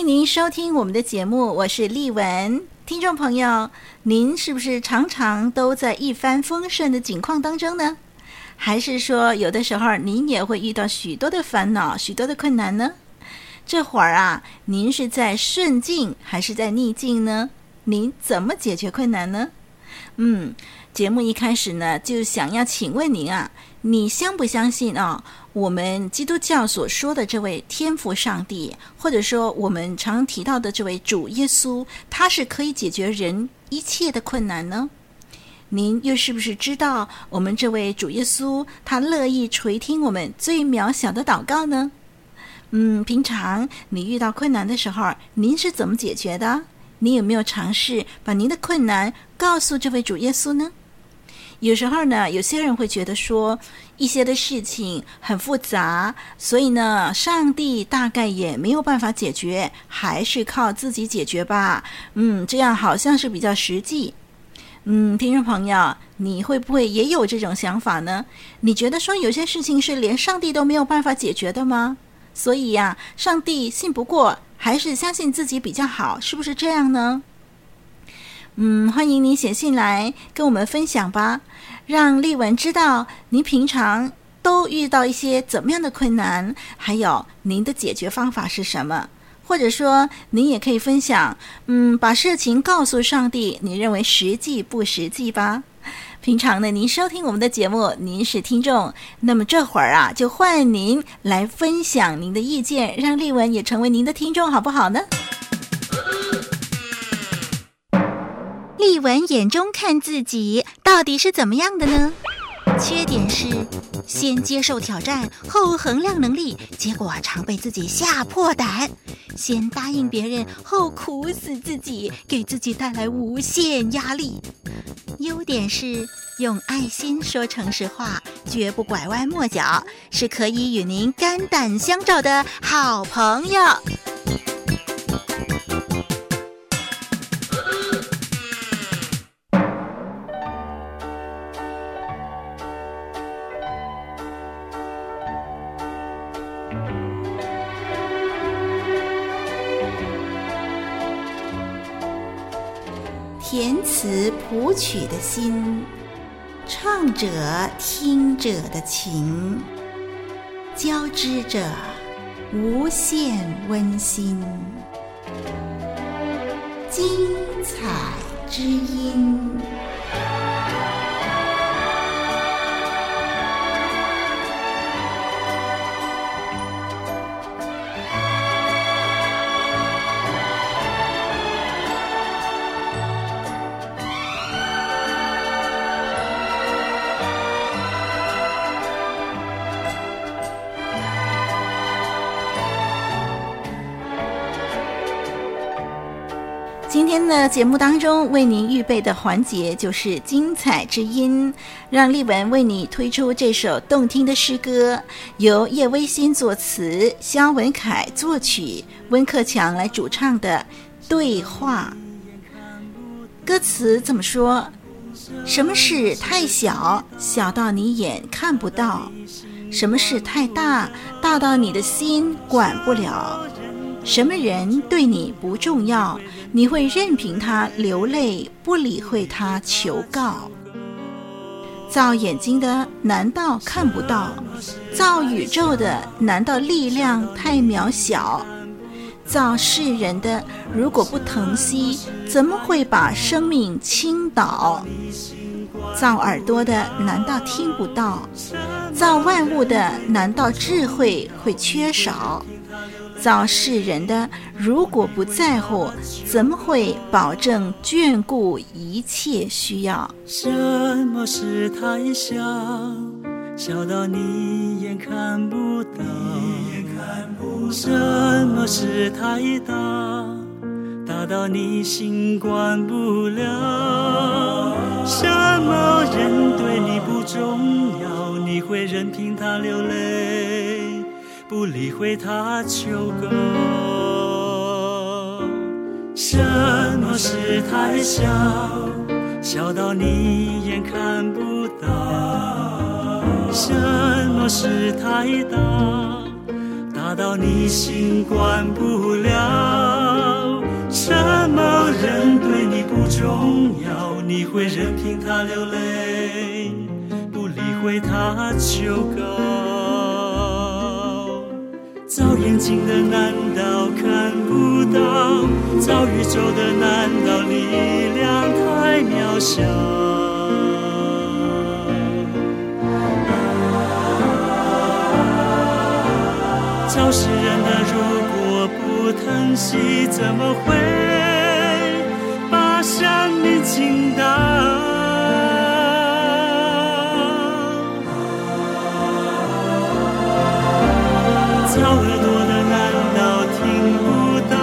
迎您收听我们的节目，我是丽文。听众朋友，您是不是常常都在一帆风顺的境况当中呢？还是说有的时候您也会遇到许多的烦恼、许多的困难呢？这会儿啊，您是在顺境还是在逆境呢？您怎么解决困难呢？嗯，节目一开始呢，就想要请问您啊，你相不相信啊？我们基督教所说的这位天父上帝，或者说我们常提到的这位主耶稣，他是可以解决人一切的困难呢？您又是不是知道我们这位主耶稣，他乐意垂听我们最渺小的祷告呢？嗯，平常你遇到困难的时候，您是怎么解决的？你有没有尝试把您的困难告诉这位主耶稣呢？有时候呢，有些人会觉得说，一些的事情很复杂，所以呢，上帝大概也没有办法解决，还是靠自己解决吧。嗯，这样好像是比较实际。嗯，听众朋友，你会不会也有这种想法呢？你觉得说有些事情是连上帝都没有办法解决的吗？所以呀，上帝信不过，还是相信自己比较好，是不是这样呢？嗯，欢迎你写信来跟我们分享吧，让丽文知道您平常都遇到一些怎么样的困难，还有您的解决方法是什么，或者说您也可以分享，嗯，把事情告诉上帝，你认为实际不实际吧？平常呢，您收听我们的节目，您是听众，那么这会儿啊，就换您来分享您的意见，让丽文也成为您的听众，好不好呢？丽文眼中看自己到底是怎么样的呢？缺点是先接受挑战后衡量能力，结果常被自己吓破胆；先答应别人后苦死自己，给自己带来无限压力。优点是用爱心说城市话，绝不拐弯抹角，是可以与您肝胆相照的好朋友。填词谱曲的心，唱者听者的情，交织着无限温馨，精彩之音。今天的节目当中为您预备的环节就是精彩之音，让丽文为你推出这首动听的诗歌，由叶威新作词，萧文凯作曲，温克强来主唱的《对话》。歌词怎么说？什么事太小，小到你眼看不到；什么事太大，大到你的心管不了。什么人对你不重要，你会任凭他流泪，不理会他求告。造眼睛的难道看不到？造宇宙的难道力量太渺小？造世人的如果不疼惜，怎么会把生命倾倒？造耳朵的难道听不到？造万物的难道智慧会缺少？造世人的如果不在乎，怎么会保证眷顾一切需要？什么是太小？小到你眼看不到。什么是太大？大到你心管不了。什么人对你不重要？你会任凭他流泪，不理会他求告。什么是太小？小到你眼看不到。什么是太大？大到你心管不了。什么人对你不重要？你会任凭他流泪，不理会他求告。造眼睛的难道看不到？造宇宙的难道力量太渺小？造世人的如果不疼惜，怎么会造耳朵的难道听不到？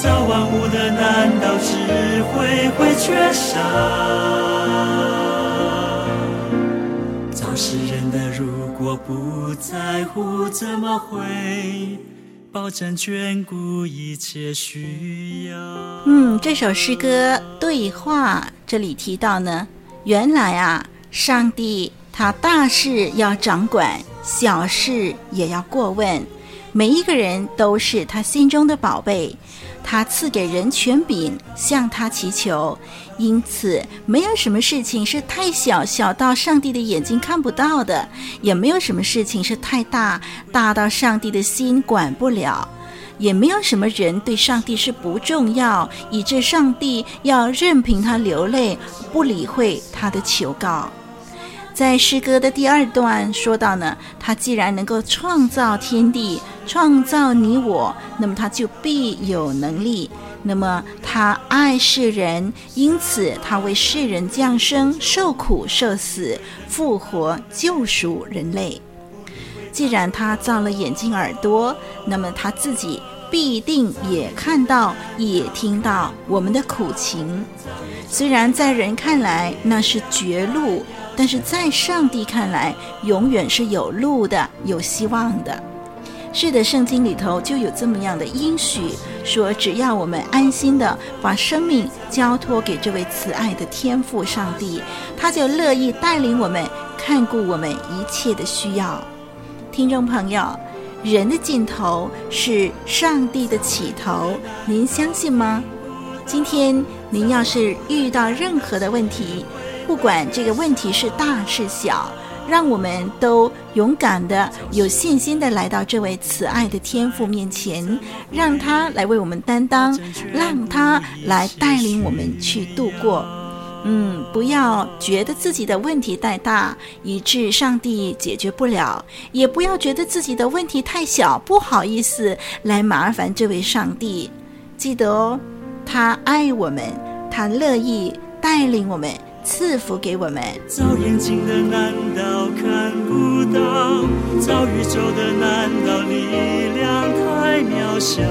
造万物的难道智慧会缺少？世人的如果不在乎，怎么会保证眷顾一切需要？嗯，这首诗歌对话这里提到呢，原来啊，上帝他大事要掌管，小事也要过问，每一个人都是他心中的宝贝。他赐给人权柄，向他祈求，因此没有什么事情是太小，小到上帝的眼睛看不到的；也没有什么事情是太大，大到上帝的心管不了；也没有什么人对上帝是不重要，以致上帝要任凭他流泪，不理会他的求告。在诗歌的第二段说到呢，他既然能够创造天地，创造你我，那么他就必有能力。那么他爱世人，因此他为世人降生、受苦、受死、复活、救赎人类。既然他造了眼睛、耳朵，那么他自己必定也看到、也听到我们的苦情。虽然在人看来那是绝路。但是在上帝看来，永远是有路的，有希望的。是的，圣经里头就有这么样的应许，说只要我们安心的把生命交托给这位慈爱的天父上帝，他就乐意带领我们，看顾我们一切的需要。听众朋友，人的尽头是上帝的起头，您相信吗？今天您要是遇到任何的问题，不管这个问题是大是小，让我们都勇敢的、有信心的来到这位慈爱的天父面前，让他来为我们担当，让他来带领我们去度过。嗯，不要觉得自己的问题太大，以致上帝解决不了；也不要觉得自己的问题太小，不好意思来麻烦这位上帝。记得哦，他爱我们，他乐意带领我们。赐福给我们。造眼睛的难道看不到？造宇宙的难道力量太渺小？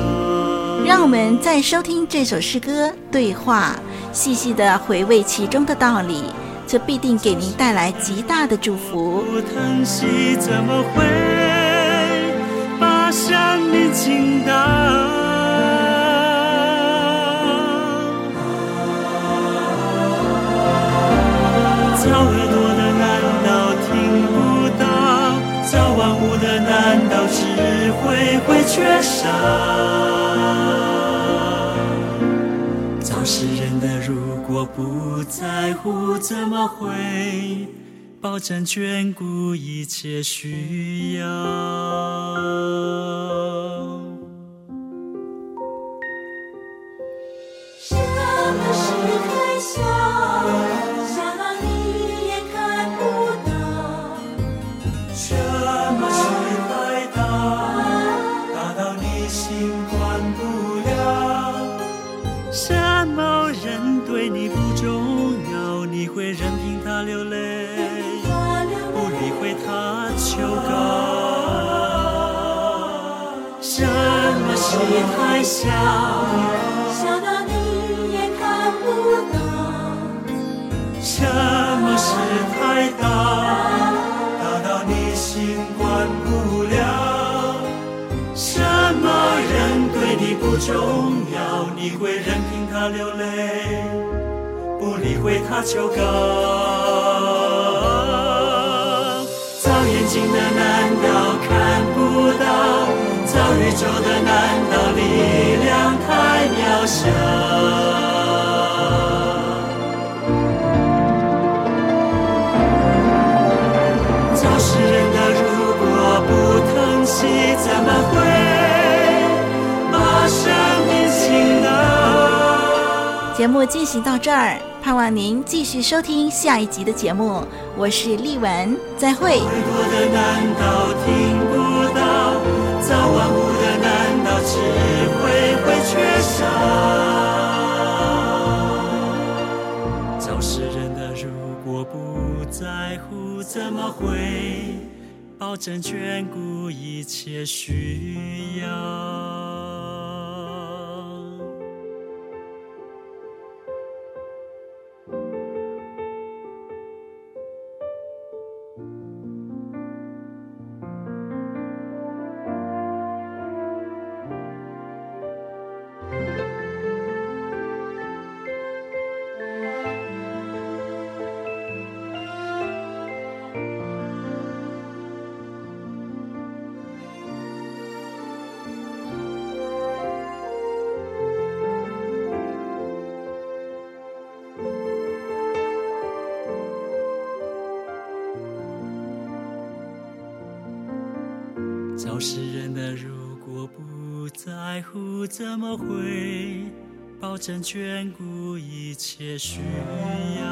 让我们再收听这首诗歌对话，细细的回味其中的道理，这必定给您带来极大的祝福。不疼惜怎么会把生命倾倒？会缺少？造世人的如果不在乎，怎么会保证眷顾一切需要？是太小，小到你也看不到。什么是太大，大到你心管不了。什么人对你不重要，你会任凭他流泪，不理会他求告。造眼睛的难道看？宇宙的难道力量太渺小？怎么会把生命倾倒？节目进行到这儿，盼望您继续收听下一集的节目。我是丽文，再会。耳朵的难道听不到？造万物的难道智慧会缺少？造世人的如果不在乎，怎么会？保证眷顾一切需要。造世人的如果不在乎，怎么会保证眷顾一切需要？